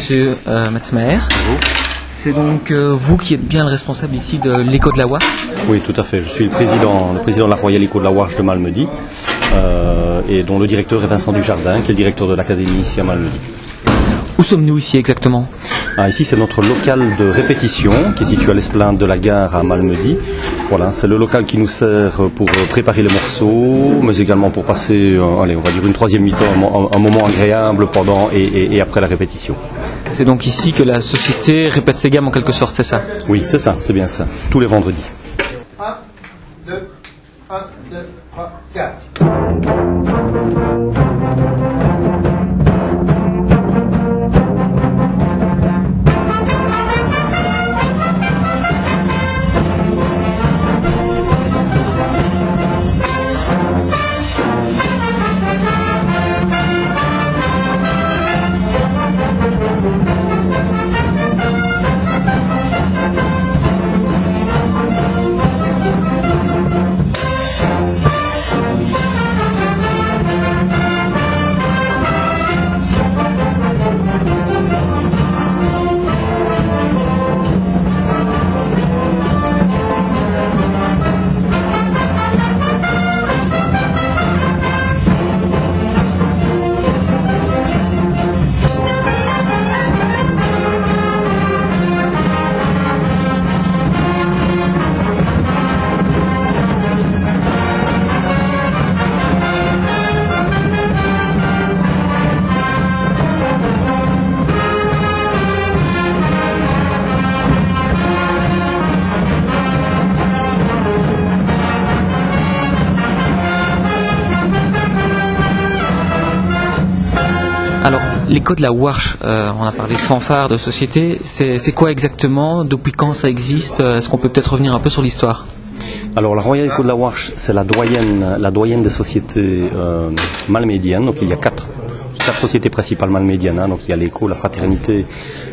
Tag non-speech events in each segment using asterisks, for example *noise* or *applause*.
monsieur euh. C'est donc euh, vous qui êtes bien le responsable ici de l'écho de la Loire Oui, tout à fait. Je suis le président, le président de la Royal Éco de la Warche de Malmedy, euh, et dont le directeur est Vincent Dujardin, qui est le directeur de l'académie ici à Malmedy. Où sommes-nous ici exactement Ah, ici, c'est notre local de répétition qui est situé à l'esplanade de la gare à Malmedy. Voilà, c'est le local qui nous sert pour préparer les morceaux, mais également pour passer, euh, allez, on va dire une troisième mi-temps, un, mo- un moment agréable pendant et, et- et après la répétition. C'est donc ici que la société répète ses gammes en quelque sorte, c'est ça? Oui, c'est ça, c'est bien ça. Tous les vendredis. L'écho de la Warche, euh, on a parlé de fanfare, de société, c'est quoi exactement Depuis quand ça existe Est-ce qu'on peut peut-être revenir un peu sur l'histoire Alors la Royal Éco de la Warche, c'est la doyenne, la doyenne des sociétés euh, malmédiennes. Donc il y a quatre, quatre sociétés principales malmédiennes. hein. Donc il y a l'Éco, la Fraternité,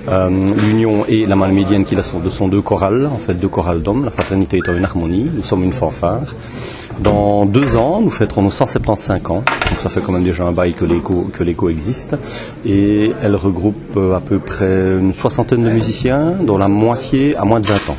euh, l'Union et la Malmédienne qui sont, deux chorales, en fait deux chorales d'hommes. La Fraternité étant une harmonie, nous sommes une fanfare. Dans deux ans, nous fêterons nos 175 ans. Donc ça fait quand même déjà un bail que l'Éco que l'Éco existe. Et elle regroupe euh, à peu près une soixantaine de musiciens, dont la moitié à moins de 20 ans.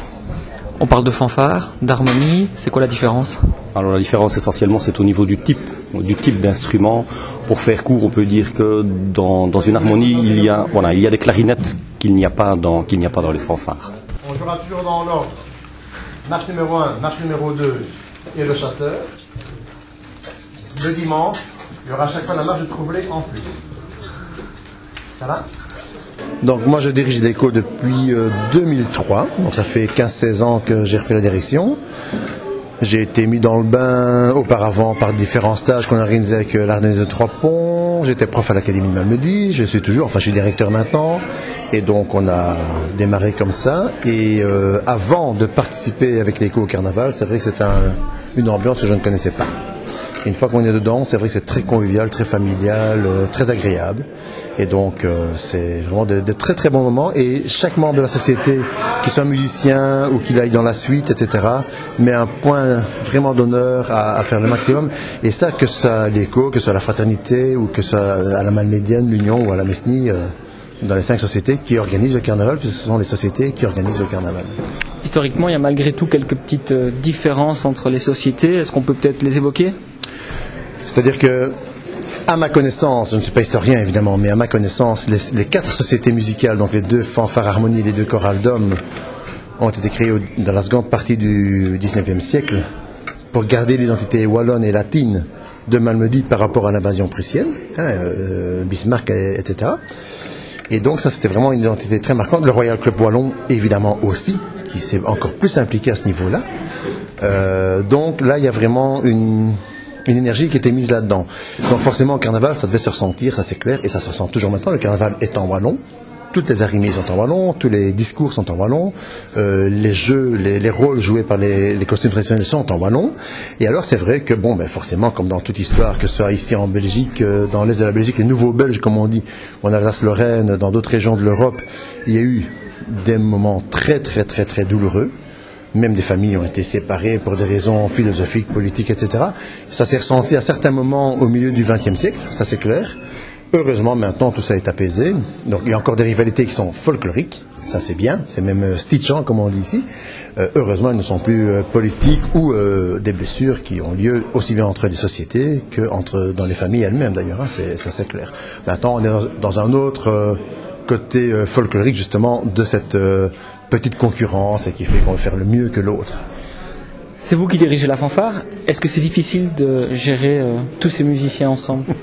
On parle de fanfare, d'harmonie, c'est quoi la différence? Alors la différence essentiellement c'est au niveau du type, du type d'instrument. Pour faire court, on peut dire que dans, dans une harmonie il y a voilà il y a des clarinettes qu'il n'y a pas dans qu'il n'y a pas dans les fanfares. On jouera toujours dans l'ordre. Marche numéro 1, marche numéro 2 et le chasseur. Le dimanche, il y aura à chaque fois la marche de troublé en plus. Ça va? Donc moi je dirige l'ECO depuis euh, 2003, donc ça fait 15-16 ans que j'ai repris la direction. J'ai été mis dans le bain auparavant par différents stages qu'on organisait avec euh, l'Ardennaise de Trois Ponts. J'étais prof à l'Académie de Malmedy, je suis toujours, enfin je suis directeur maintenant. Et donc on a démarré comme ça. Et euh, avant de participer avec l'ECO au carnaval, c'est vrai que c'est un- une ambiance que je ne connaissais pas. Une fois qu'on est dedans, c'est vrai que c'est très convivial, très familial, euh, très agréable. Et donc, euh, c'est vraiment de, très très bons moments. Et chaque membre de la société, qu'il soit musicien ou qu'il aille dans la suite, etc., met un point vraiment d'honneur à, à faire le maximum. Et ça, que soit l'écho, que soit la fraternité, ou que soit à la Malmédienne, l'Union ou à la Mesnie, euh, dans les cinq sociétés qui organisent le carnaval, puisque ce sont les sociétés qui organisent le carnaval. Historiquement, il y a malgré tout quelques petites différences entre les sociétés. Est-ce qu'on peut peut-être les évoquer? C'est-à-dire que, à ma connaissance, je ne suis pas historien évidemment, mais à ma connaissance, les, quatre sociétés musicales, donc les deux fanfares harmonies et les deux chorales d'hommes, ont été créées dans la seconde partie du 19e siècle pour garder l'identité wallonne et latine de Malmedy par rapport à l'invasion prussienne, hein, euh, Bismarck, et- etc. Et donc ça c'était vraiment une identité très marquante. Le Royal Club Wallon évidemment aussi, qui s'est encore plus impliqué à ce niveau-là. Euh, donc là il y a vraiment une, une énergie qui était mise là-dedans. Donc forcément au carnaval ça devait se ressentir, ça c'est clair, et ça se ressent toujours maintenant. Le carnaval est en wallon. Toutes les arrimées sont en wallon, tous les discours sont en wallon, euh, les jeux, les, les rôles joués par les, costumes traditionnels sont en wallon. Et alors c'est vrai que bon, ben forcément, comme dans toute histoire, que ce soit ici en Belgique, euh, dans l'est de la Belgique, les nouveaux Belges, comme on dit, en Alsace-Lorraine, dans d'autres régions de l'Europe, il y a eu des moments très très très très douloureux. Même des familles ont été séparées pour des raisons philosophiques, politiques, etc. Ça s'est ressenti à certains moments au milieu du XXe siècle, ça c'est clair. Heureusement, maintenant, tout ça est apaisé. Donc, il y a encore des rivalités qui sont folkloriques. Ça, c'est bien. C'est même euh, stitchant, comme on dit ici. Euh, heureusement, elles ne sont plus euh, politiques ou euh, des blessures qui ont lieu aussi bien entre les sociétés que entre, dans les familles elles-mêmes, d'ailleurs. hein. ça, c'est clair. Maintenant, on est dans, un autre côté folklorique, justement, de cette petite concurrence et qui fait qu'on veut faire le mieux que l'autre. C'est vous qui dirigez la fanfare. Est-ce que c'est difficile de gérer euh, tous ces musiciens ensemble? *laughs*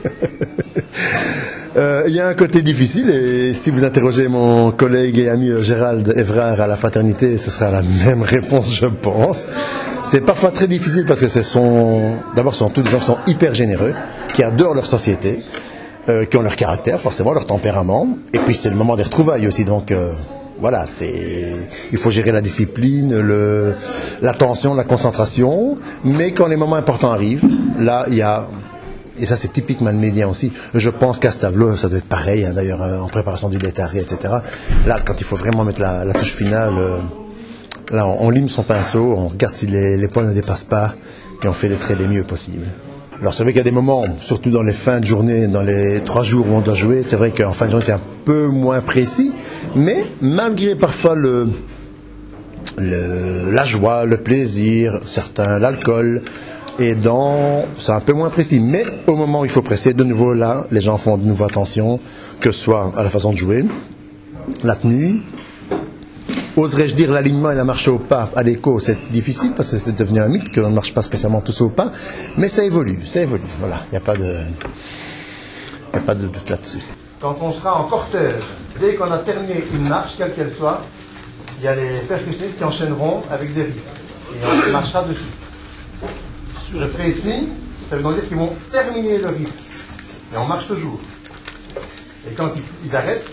Euh, Il y a un côté difficile et si vous interrogez mon collègue et ami euh, Gérald Evrard à la fraternité, ce sera la *laughs* même réponse, je pense. C'est parfois très difficile parce que ce sont, d'abord, ce sont tous des gens qui sont hyper généreux, qui adorent leur société, euh, qui ont leur caractère, forcément, leur tempérament. Et puis c'est le moment des retrouvailles aussi, donc euh, voilà, c'est, il faut gérer la discipline, le, l'attention, la concentration. Mais quand les moments importants arrivent, là, il y a et ça c'est typiquement le média aussi. Je pense qu'à ce tableau, ça doit être pareil, hein, d'ailleurs euh, en préparation du détaré, etc. Là, quand il faut vraiment mettre la, touche finale, euh, là on, lime son pinceau, on regarde si les, les points ne dépassent pas et on fait les traits les mieux possibles. Alors c'est vrai qu'il y a des moments, surtout dans les fins de journée, dans les trois jours où on doit jouer, c'est vrai qu'en fin de journée c'est un peu moins précis, mais malgré parfois le, le- la joie, le plaisir, certains l'alcool, et dans c'est un peu moins précis. Mais au moment où il faut presser, de nouveau là, les gens font de nouveau attention, que ce soit à la façon de jouer, la tenue. Oserais-je dire l'alignement et la marche au pas à l'écho, c'est difficile parce que c'est devenu un mythe qu'on ne marche pas spécialement tous au pas, mais ça évolue, ça évolue. Voilà, il n'y a pas de, a pas de doute là-dessus. Quand on sera en cortège, dès qu'on a terminé une marche, quelle qu'elle soit, il y a les percussionnistes qui enchaîneront avec des riffs. Et on marchera dessus. Je ferai ici, ça veut donc dire qu'ils vont terminer le riff. Et on marche toujours. Et quand ils, arrêtent,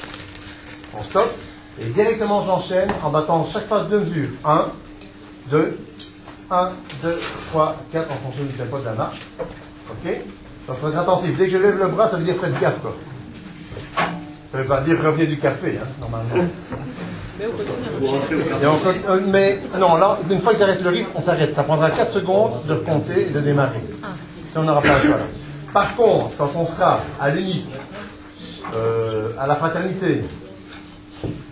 on stoppe, et directement j'enchaîne en battant chaque fois deux mesures. 1, 2, 1, 2, 3, 4 en fonction du tempo de la marche. Ok? Donc faut être attentif. Dès que je lève le bras, ça veut dire faites gaffe quoi. Ça veut pas dire revenez du café, hein, normalement. Et on euh, mais non, là, une fois qu'ils arrêtent le riff, on s'arrête. Ça prendra 4 secondes de compter et de démarrer. Si on n'aura pas le choix là. Par contre, quand on sera à l'unique, euh, à la fraternité,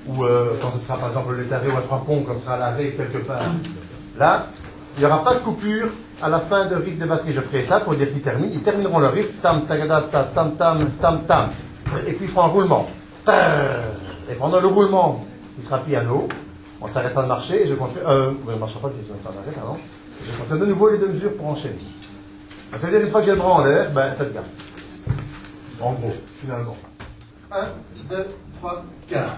ou euh, quand ce sera par exemple le taré ou à trois ponts, comme ça à l'arrêt quelque part, là, il n'y aura pas de coupure à la fin de riff de batterie. Je ferai ça pour dire qu'ils terminent. Ils termineront le riff, tam, tagada, ta, tam, tam, tam, tam. Et puis ils feront un roulement. Et pendant le roulement, il sera piano. On s'arrêtera de marcher et je compterai. Euh, on ne marchera pas, je m'arrêter, pardon. Je de nouveau les deux mesures pour enchaîner. Ça veut dire une fois que j'ai le bras en l'air, ben faites gaffe. En gros, finalement. 1, 2, 3, 4.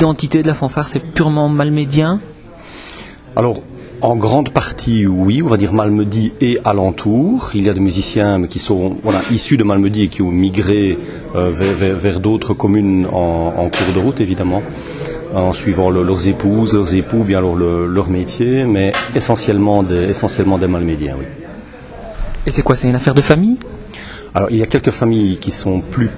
L'identité de la fanfare, c'est purement malmédien Alors, en grande partie, oui, on va dire Malmedy et alentour. Il y a des musiciens qui sont voilà, issus de Malmedy et qui ont migré euh, vers, vers- vers d'autres communes en, en cours de route, évidemment, en suivant le- leurs épouses, leurs époux, bien alors le- leur métier, mais essentiellement des, essentiellement des Malmédiens, oui. Et c'est quoi C'est une affaire de famille? Alors, il y a quelques familles qui sont plus,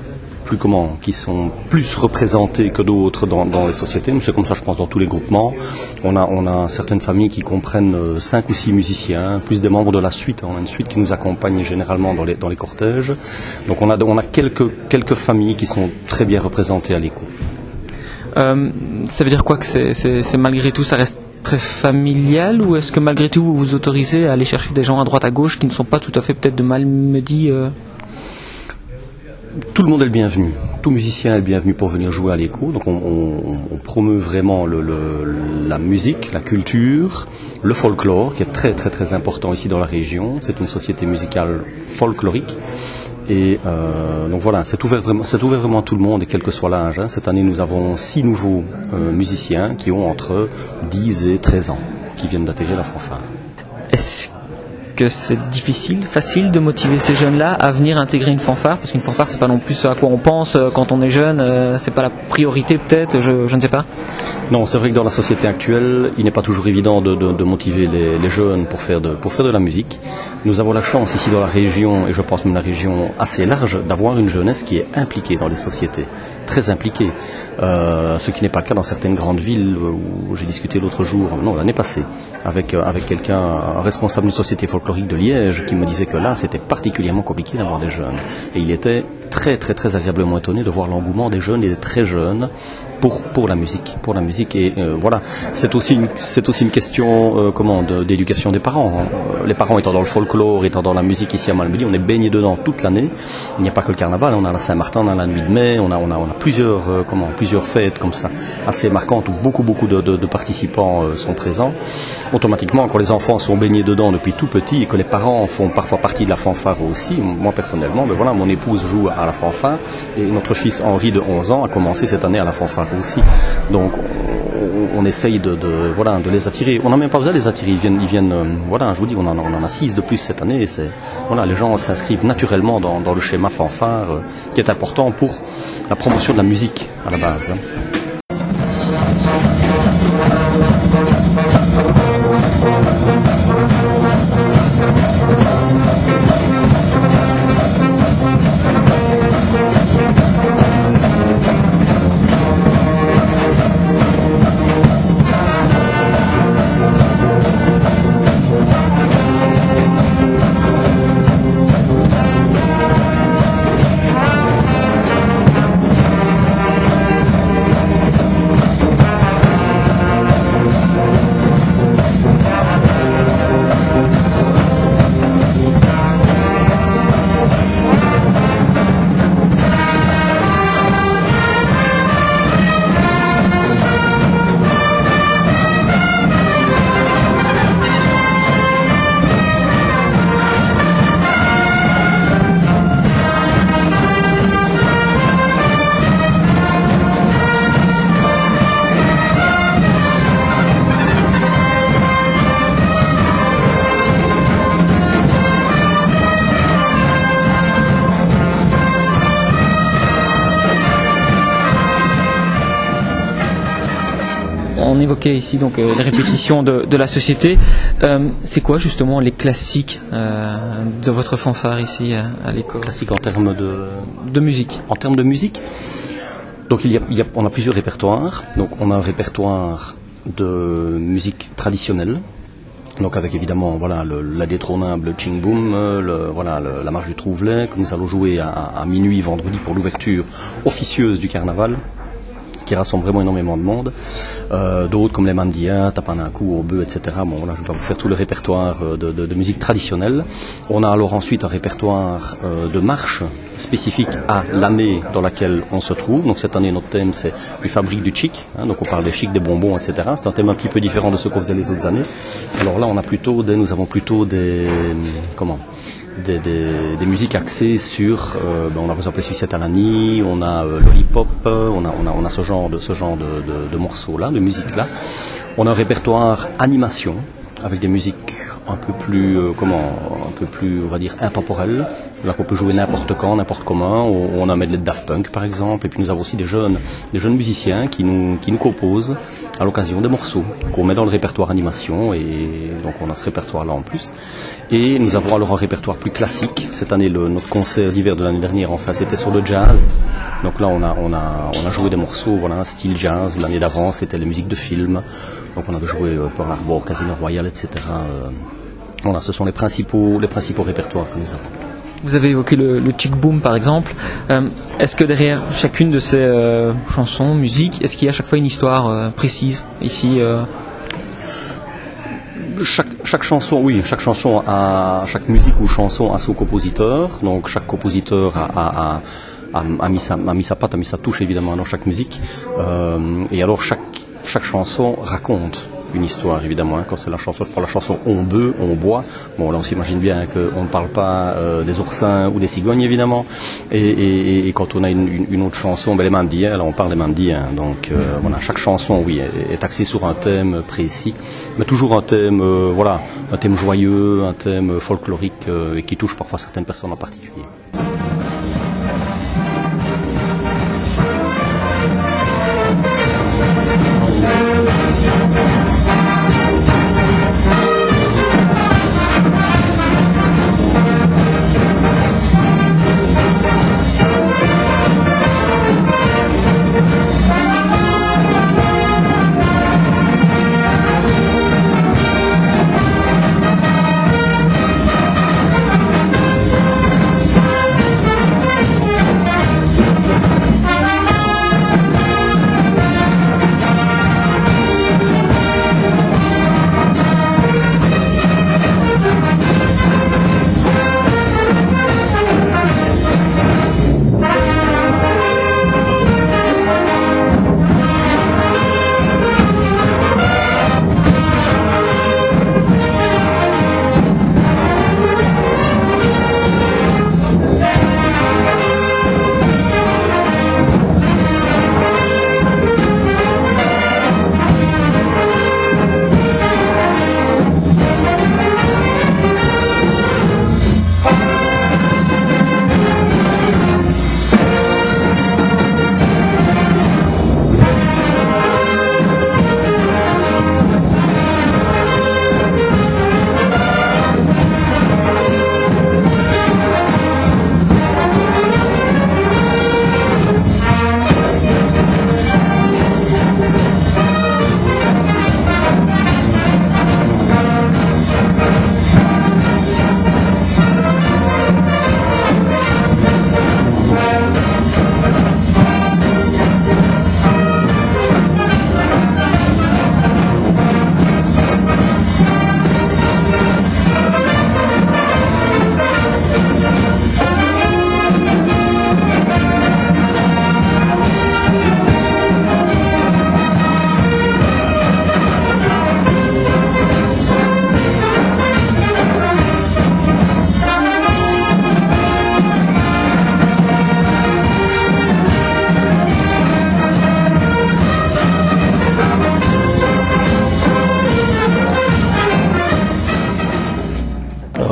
plus comment, qui sont plus représentées que d'autres dans, les sociétés. C'est comme ça, je pense, dans tous les groupements. On a, certaines familles qui comprennent euh, cinq ou six musiciens, plus des membres de la suite. On a une suite qui nous accompagne généralement dans les, cortèges. Donc, on a, quelques, familles qui sont très bien représentées à l'écho. Euh, Ça veut dire quoi que c'est- malgré tout, ça reste très familial ou est-ce que malgré tout vous vous autorisez à aller chercher des gens à droite à gauche qui ne sont pas tout à fait peut-être de Malmedy euh Tout le monde est le bienvenu. Tout musicien est bienvenu pour venir jouer à l'écho. Donc on, promeut vraiment la musique, la culture, le folklore, qui est très très très important ici dans la région. C'est une société musicale folklorique. Et euh, donc voilà, c'est ouvert vraiment, c'est ouvert vraiment à tout le monde et quel que soit l'âge. hein. Cette année, nous avons six nouveaux euh, musiciens qui ont entre 10 et 13 ans, qui viennent d'intégrer la fanfare. Que c'est difficile, facile de motiver ces jeunes-là à venir intégrer une fanfare Parce qu'une fanfare, c'est pas non plus ce à quoi on pense euh, quand on est jeune, euh, c'est pas la priorité peut-être, je ne sais pas. Non, c'est vrai que dans la société actuelle, il n'est pas toujours évident de, de- motiver les, jeunes pour faire, de, pour faire de la musique. Nous avons la chance ici dans la région, et je pense même la région assez large, d'avoir une jeunesse qui est impliquée dans les sociétés, très impliquée. Euh, ce qui n'est pas le cas dans certaines grandes villes où j'ai discuté l'autre jour, non, l'année passée, avec, euh, avec quelqu'un, un responsable d'une société folklorique de Liège, qui me disait que là, c'était particulièrement compliqué d'avoir des jeunes. Et il était très, très, très agréablement étonné de voir l'engouement des jeunes et des très jeunes pour, pour la musique, pour la musique et euh, voilà, c'est aussi c'est aussi une question euh, comment d'éducation des parents. Les parents étant dans le folklore, étant dans la musique ici à Malmedy, on est baigné dedans toute l'année. Il n'y a pas que le carnaval, on a la Saint-Martin, on a la nuit de mai, on a on a on a plusieurs euh, comment plusieurs fêtes comme ça assez marquantes où beaucoup beaucoup de, participants sont présents. Automatiquement, quand les enfants sont baignés dedans depuis tout petit et que les parents font parfois partie de la fanfare aussi, moi personnellement, ben voilà, mon épouse joue la fanfare et notre fils Henri de 11 ans a commencé cette année à la fanfare aussi. Donc on, essaye de, voilà de les attirer. On n'a même pas besoin de les attirer. Ils viennent, ils viennent. euh, voilà, je vous dis, on en, on en a six de plus cette année. Voilà, les gens s'inscrivent naturellement dans, dans le schéma fanfare euh, qui est important pour la promotion de la musique à la base. On évoquait ici donc euh, les répétitions de, de la société. Euh, c'est quoi justement les classiques euh, de votre fanfare ici à, l'école? Classique en termes de de musique En termes de musique, donc il y a, il y a- on a plusieurs répertoires. Donc on a un répertoire de musique traditionnelle. Donc avec évidemment voilà le, la détrônable Ching Boom, le, voilà le- la marche du Trouvelet que nous allons jouer à, à minuit vendredi pour l'ouverture officieuse du carnaval qui rassemble vraiment énormément de monde. Euh, D'autres comme les Mandiens, Tapanaku, Obeu, etc. Bon, voilà, je vais pas vous faire tout le répertoire euh, de, de- musique traditionnelle. On a alors ensuite un répertoire euh, de marche spécifique à l'année dans laquelle on se trouve. Donc cette année, notre thème, c'est du fabrique du chic. Hein, donc on parle des chics, des bonbons, etc. C'est un thème un petit peu différent de ce qu'on faisait les autres années. Alors là, on a plutôt des, nous avons plutôt des, comment des, des, musiques axées sur, euh, ben on a par exemple les Suissettes Alani, on a euh, Lollipop, on a, on, a, on a ce genre de, ce genre de, de morceaux-là, de musique-là. On a un répertoire animation avec des musiques un peu plus, euh, comment, un peu plus, on va dire, intemporelles. Là, qu'on peut jouer n'importe quand, n'importe comment. On a un medley de Daft Punk, par exemple. Et puis nous avons aussi des jeunes, des jeunes musiciens qui nous, qui nous composent à l'occasion des morceaux qu'on met dans le répertoire animation. Et donc on a ce répertoire-là en plus. Et nous avons alors un répertoire plus classique. Cette année, le, notre concert d'hiver de l'année dernière, enfin, c'était sur le jazz. Donc là, on a, on a, on a joué des morceaux, voilà, style jazz. L'année d'avant, c'était les musiques de films. Donc on avait joué euh, Pearl Harbor, Casino Royale, etc. Euh, voilà, ce sont les principaux, les principaux répertoires que nous avons. Vous avez évoqué le, le chick boom par exemple. Euh, est-ce que derrière chacune de ces euh, chansons, musiques, est-ce qu'il y a à chaque fois une histoire euh, précise ici chaque, chaque, chanson, oui, chaque chanson a, chaque musique ou chanson a son compositeur. Donc chaque compositeur a, a, a, mis, sa, a mis sa patte, a mis sa touche évidemment dans chaque musique. Et alors chaque, chaque chanson raconte une histoire évidemment. Hein. Quand c'est la chanson, je prends la chanson On bœuf, on boit. Bon là on s'imagine bien qu'on ne parle pas euh, des oursins ou des cigognes évidemment. Et, et, et quand on a une, une autre chanson, ben, les mandiens, là on parle des mandiens. Donc euh, voilà, chaque chanson, oui, est, est axée sur un thème précis, mais toujours un thème, euh, voilà, un thème joyeux, un thème folklorique et qui touche parfois certaines personnes en particulier.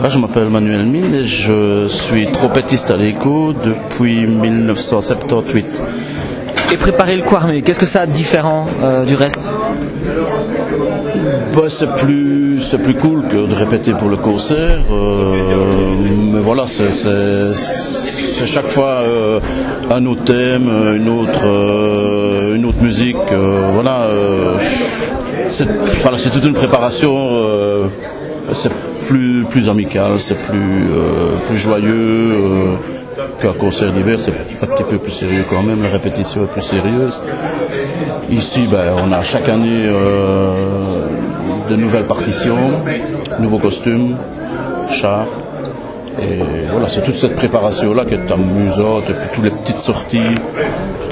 Je m'appelle Manuel Mine et je suis trompettiste à l'écho depuis 1978. Et préparer le Quarmé, qu'est-ce que ça a de différent euh, du reste? Bah, c'est plus c'est plus cool que de répéter pour le concert euh, mais voilà c'est chaque fois euh, un autre thème une autre euh, une autre musique voilà c'est voilà, toute une préparation c'est plus, plus amical, c'est plus, euh, plus joyeux euh, qu'un concert d'hiver, c'est un petit peu plus sérieux quand même, la répétition est plus sérieuse. Ici, ben, on a chaque année euh, de nouvelles partitions, nouveaux costumes, chars. Et voilà, c'est toute cette préparation-là qui est amusante, et puis toutes les petites sorties,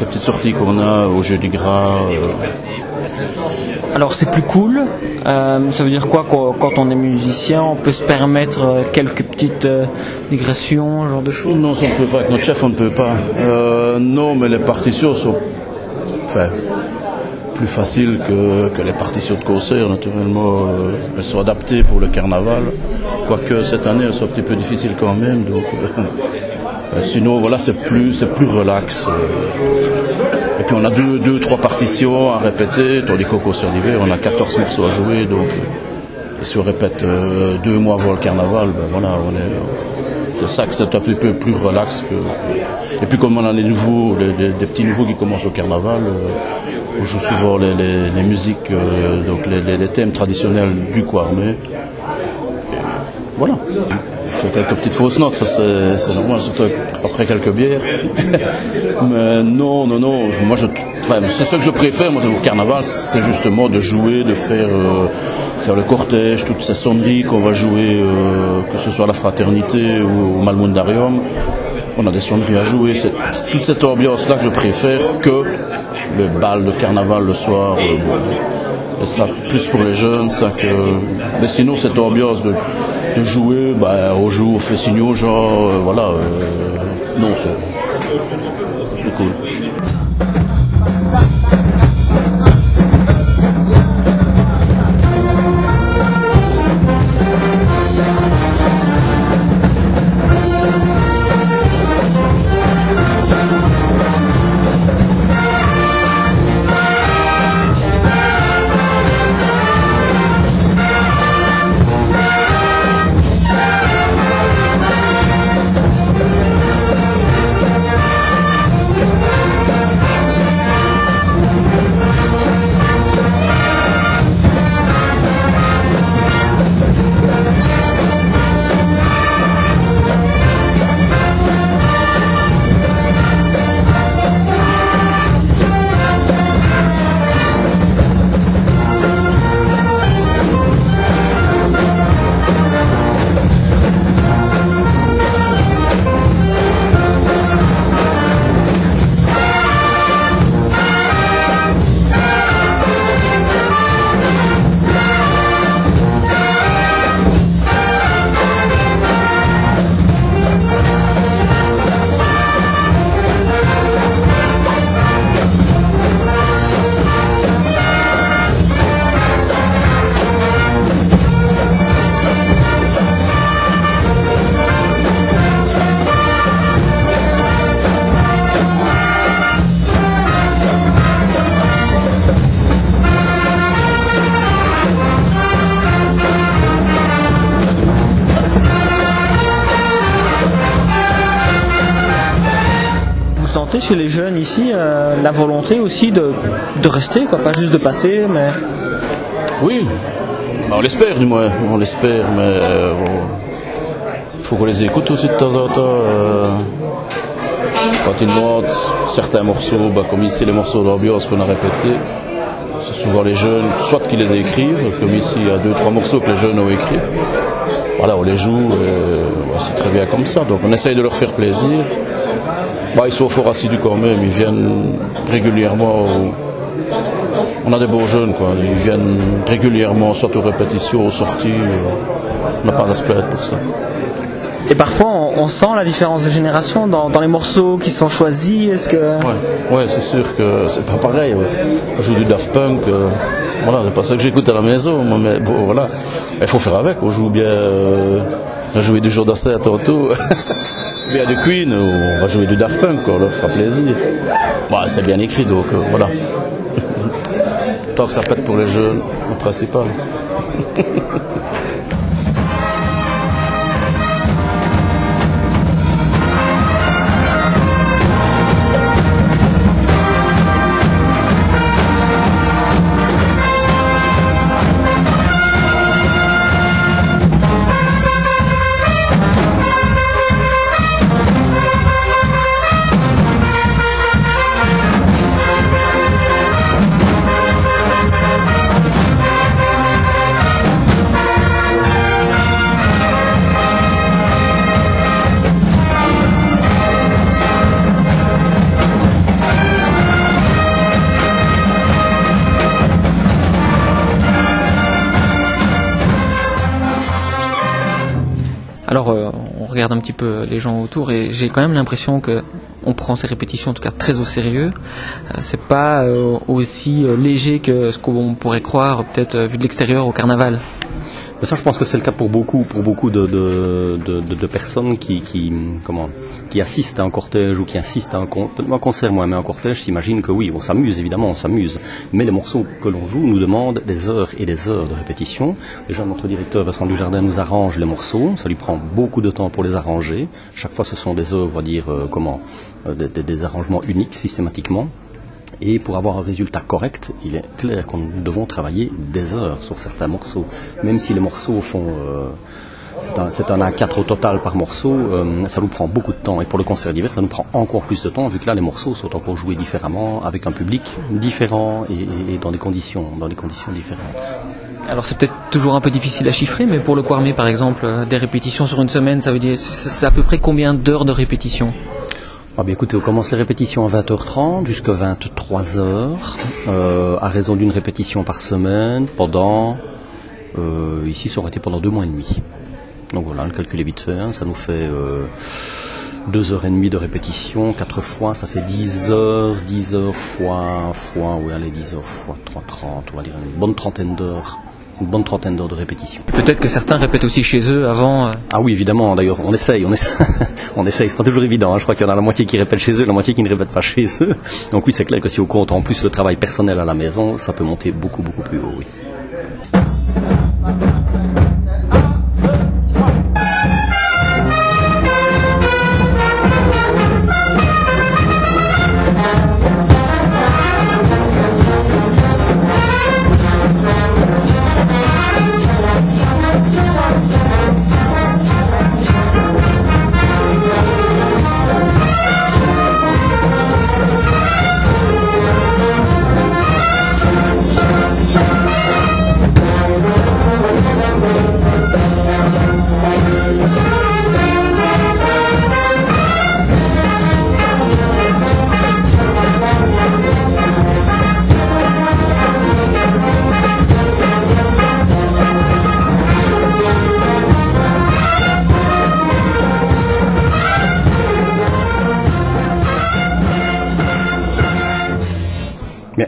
les petites sorties qu'on a au jeu du gras. Alors c'est plus cool. Euh, ça veut dire quoi quand on est musicien, on peut se permettre euh, quelques petites euh, digressions, genre de choses? Non, ça on ne peut pas. Avec notre chef, on ne peut pas. Non, mais les partitions sont plus faciles que, les partitions de concert, naturellement. Elles sont adaptées pour le carnaval. Quoique cette année, elles sont un petit peu difficiles quand même. Donc, *laughs* sinon, voilà, c'est plus, c'est plus relax. Euh. Puis on a deux, deux, trois partitions à répéter, tandis qu'au concert d'hiver, on a 14 morceaux à jouer. Donc, euh, si on répète euh, deux mois avant le carnaval, ben voilà, on est. C'est ça que c'est un petit peu plus relax. Que... Et puis comme on a les nouveaux, les, petits nouveaux qui commencent au carnaval, euh, on joue souvent les, musiques, euh, donc les, thèmes traditionnels du Kwarmé. Et Voilà. Il faut quelques petites fausses notes, ça c'est normal, surtout après quelques bières. *laughs* Mais non, non, non, moi je, enfin, c'est ce que je préfère moi, au carnaval, c'est justement de jouer, de faire, euh, faire le cortège, toutes ces sonneries qu'on va jouer, euh, que ce soit à la fraternité ou au Malmundarium. On a des sonneries à jouer, c'est toute cette ambiance-là que je préfère que le bal de carnaval le soir. euh, ça, plus pour les jeunes, ça que. Mais sinon, cette ambiance de, de jouer, bah, on joue, on fait signe aux gens, euh, voilà. euh, non, c'est sentez chez les jeunes ici euh, la volonté aussi de, de rester, quoi, pas juste de passer, mais Oui, Bah, on l'espère du moins, on l'espère, mais euh, il faut qu'on les écoute aussi de temps en temps. euh, quand ils demandent certains morceaux, bah, comme ici les morceaux d'ambiance qu'on a répétés, c'est souvent les jeunes, soit qui les écrivent, comme ici il y a deux, trois morceaux que les jeunes ont écrits. Voilà, on les joue, c'est très bien comme ça. Donc on essaye de leur faire plaisir. Bah, ils sont fort assidus quand même, ils viennent régulièrement au- on a des beaux jeunes, quoi. Ils viennent régulièrement, soit aux répétitions, aux sorties. euh, On n'a pas à se plaindre pour ça. et parfois on, on sent la différence de génération dans, dans les morceaux qui sont choisis. Est-ce que Ouais, ouais c'est sûr que c'est pas pareil. ouais. On joue du Daft Punk. euh, voilà, c'est pas ça que j'écoute à la maison, mais bon, voilà. Il faut faire avec. On joue bien. Euh, on a joué du jour d'Asset tantôt. *laughs* bien du Queen, on va jouer du Daft Punk, quoi. Fera plaisir. Bon, c'est bien écrit, donc euh, voilà. *laughs* Tant que ça pète pour les jeunes, le principal. *laughs* Alors, euh, on regarde un petit peu les gens autour et j'ai quand même l'impression que on prend ces répétitions en tout cas très au sérieux. Euh, c'est pas euh, aussi léger que ce qu'on pourrait croire peut-être vu de l'extérieur au carnaval. Mais ça, je pense que c'est le cas pour beaucoup, pour beaucoup de, de, de, de- personnes qui, qui, comment, qui assistent à un cortège ou qui assistent à un, con- un concert, moi, mais un cortège, s'imaginent que oui, on s'amuse, évidemment, on s'amuse. Mais les morceaux que l'on joue nous demandent des heures et des heures de répétition. Déjà, notre directeur Vincent Dujardin nous arrange les morceaux. Ça lui prend beaucoup de temps pour les arranger. Chaque fois, ce sont des on va dire, euh, comment, euh, des- des arrangements uniques systématiquement. Et pour avoir un résultat correct, il est clair qu'on devons travailler des heures sur certains morceaux. Même si les morceaux font... euh, c'est un, c'est un A4 au total par morceau, euh, ça nous prend beaucoup de temps. Et pour le concert d'hiver, ça nous prend encore plus de temps, vu que là, les morceaux sont encore joués différemment, avec un public différent et, dans, des conditions, dans des conditions différentes. Alors c'est peut-être toujours un peu difficile à chiffrer, mais pour le Quarmé par exemple, euh, des répétitions sur une semaine, ça veut dire c'est à peu près combien d'heures de répétition? Ah bien, écoutez, on commence les répétitions à 20h30 jusqu'à 23h, euh, à raison d'une répétition par semaine pendant, euh, ici ça aurait été pendant deux mois et demi. Donc voilà, le calcul est vite fait, hein, ça nous fait euh, deux heures et demie de répétition, quatre fois, ça fait 10 heures, 10 heures fois, fois, oui allez, 10 heures fois 3,30, on va dire une bonne trentaine d'heures, une bonne trentaine d'heures de répétition. Peut-être que certains répètent aussi chez eux avant. euh, Ah oui, évidemment, d'ailleurs, on essaye, on essaye, *laughs* on essaye, c'est pas toujours évident, hein. je crois qu'il y en a la moitié qui répète chez eux, la moitié qui ne répète pas chez eux. Donc oui, c'est clair que si on compte en plus le travail personnel à la maison, ça peut monter beaucoup, beaucoup plus haut, oui.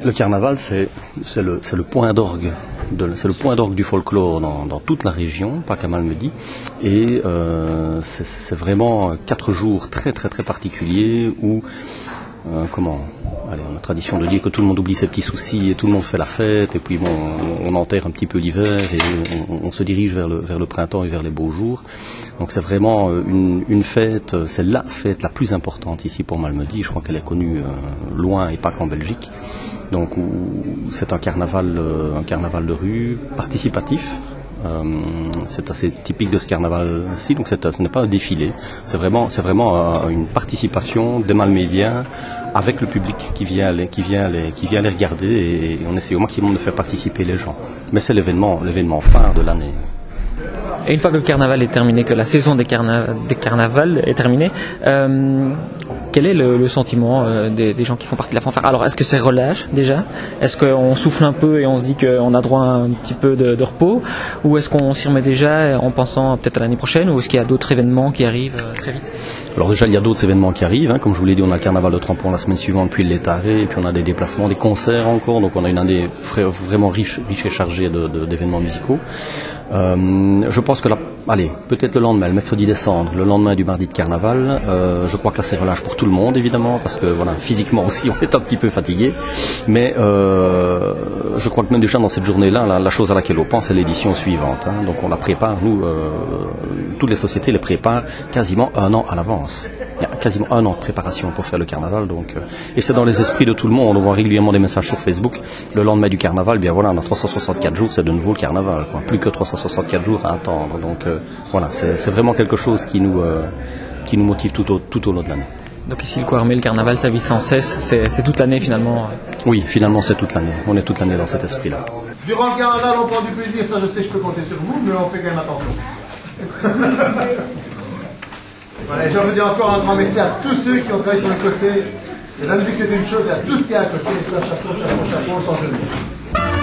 Le carnaval, c'est le, point d'orgue. du folklore dans, toute la région, pas qu'à Malmedy. Et euh, c'est vraiment quatre jours très très très particuliers où, euh, comment, on a tradition de dire que tout le monde oublie ses petits soucis et tout le monde fait la fête. Et puis on, enterre un petit peu l'hiver et on, se dirige vers le, printemps et vers les beaux jours. Donc c'est vraiment euh, une, fête, euh, c'est la fête la plus importante ici pour Malmedy. Je crois qu'elle est connue euh, loin et pas qu'en Belgique. Donc c'est un carnaval, un carnaval de rue participatif. Euh, c'est assez typique de ce carnaval-ci, donc ce n'est pas un défilé, c'est vraiment, c'est vraiment euh, une participation des Malmédiens avec le public qui vient les, qui vient qui vient les regarder et, et on essaie au maximum de faire participer les gens. Mais c'est l'événement, l'événement phare de l'année. Et une fois que le carnaval est terminé, que la saison des, carna- carnavals est terminée, euh, quel est le, sentiment euh, des, gens qui font partie de la fanfare? Alors, est-ce que c'est relâche déjà? Est-ce qu'on souffle un peu et on se dit qu'on a droit à un petit peu de, repos? Ou est-ce qu'on s'y remet déjà en pensant peut-être à l'année prochaine? Ou est-ce qu'il y a d'autres événements qui arrivent euh, très vite? Alors déjà, il y a d'autres événements qui arrivent. hein. Comme je vous l'ai dit, on a le carnaval de Trampon la semaine suivante, puis l'étaré, et puis on a des déplacements, des concerts encore. Donc on a une année vra- vraiment riche, riche et chargée d'événements musicaux. Euh, je pense que là, allez, peut-être le lendemain, le mercredi décembre, le lendemain du mardi de carnaval, euh, je crois que là c'est relâche pour tout le monde évidemment, parce que voilà, physiquement aussi on est un petit peu fatigué. Mais euh, je crois que même déjà dans cette journée-là, la, la chose à laquelle on pense, c'est l'édition suivante. hein. Donc on la prépare, nous, toutes les sociétés les préparent quasiment un an à l'avance. Il y a quasiment un an de préparation pour faire le carnaval. Donc, euh, et c'est dans les esprits de tout le monde. On voit régulièrement des messages sur Facebook. Le lendemain du carnaval, bien voilà, on a 364 jours, c'est de nouveau le carnaval. quoi. Plus que 364 jours à attendre. Donc euh, voilà, c'est vraiment quelque chose qui nous, euh, qui nous motive tout au, tout au long de l'année. Donc ici, le Quarmé, le carnaval, ça vit sans cesse. C'est c'est toute l'année finalement. Oui, finalement c'est toute l'année. On est toute l'année dans cet esprit-là. Durant le carnaval, on prend du plaisir, ça je sais, je peux compter sur vous, mais on fait quand même attention. *laughs* voilà, et j'en veux dire encore un grand merci à tous ceux qui ont travaillé sur le côté. Et la musique c'est une chose, y a tout ce qu'il y a à côté, et ça, chapeau, chapeau, chapeau, sans genou.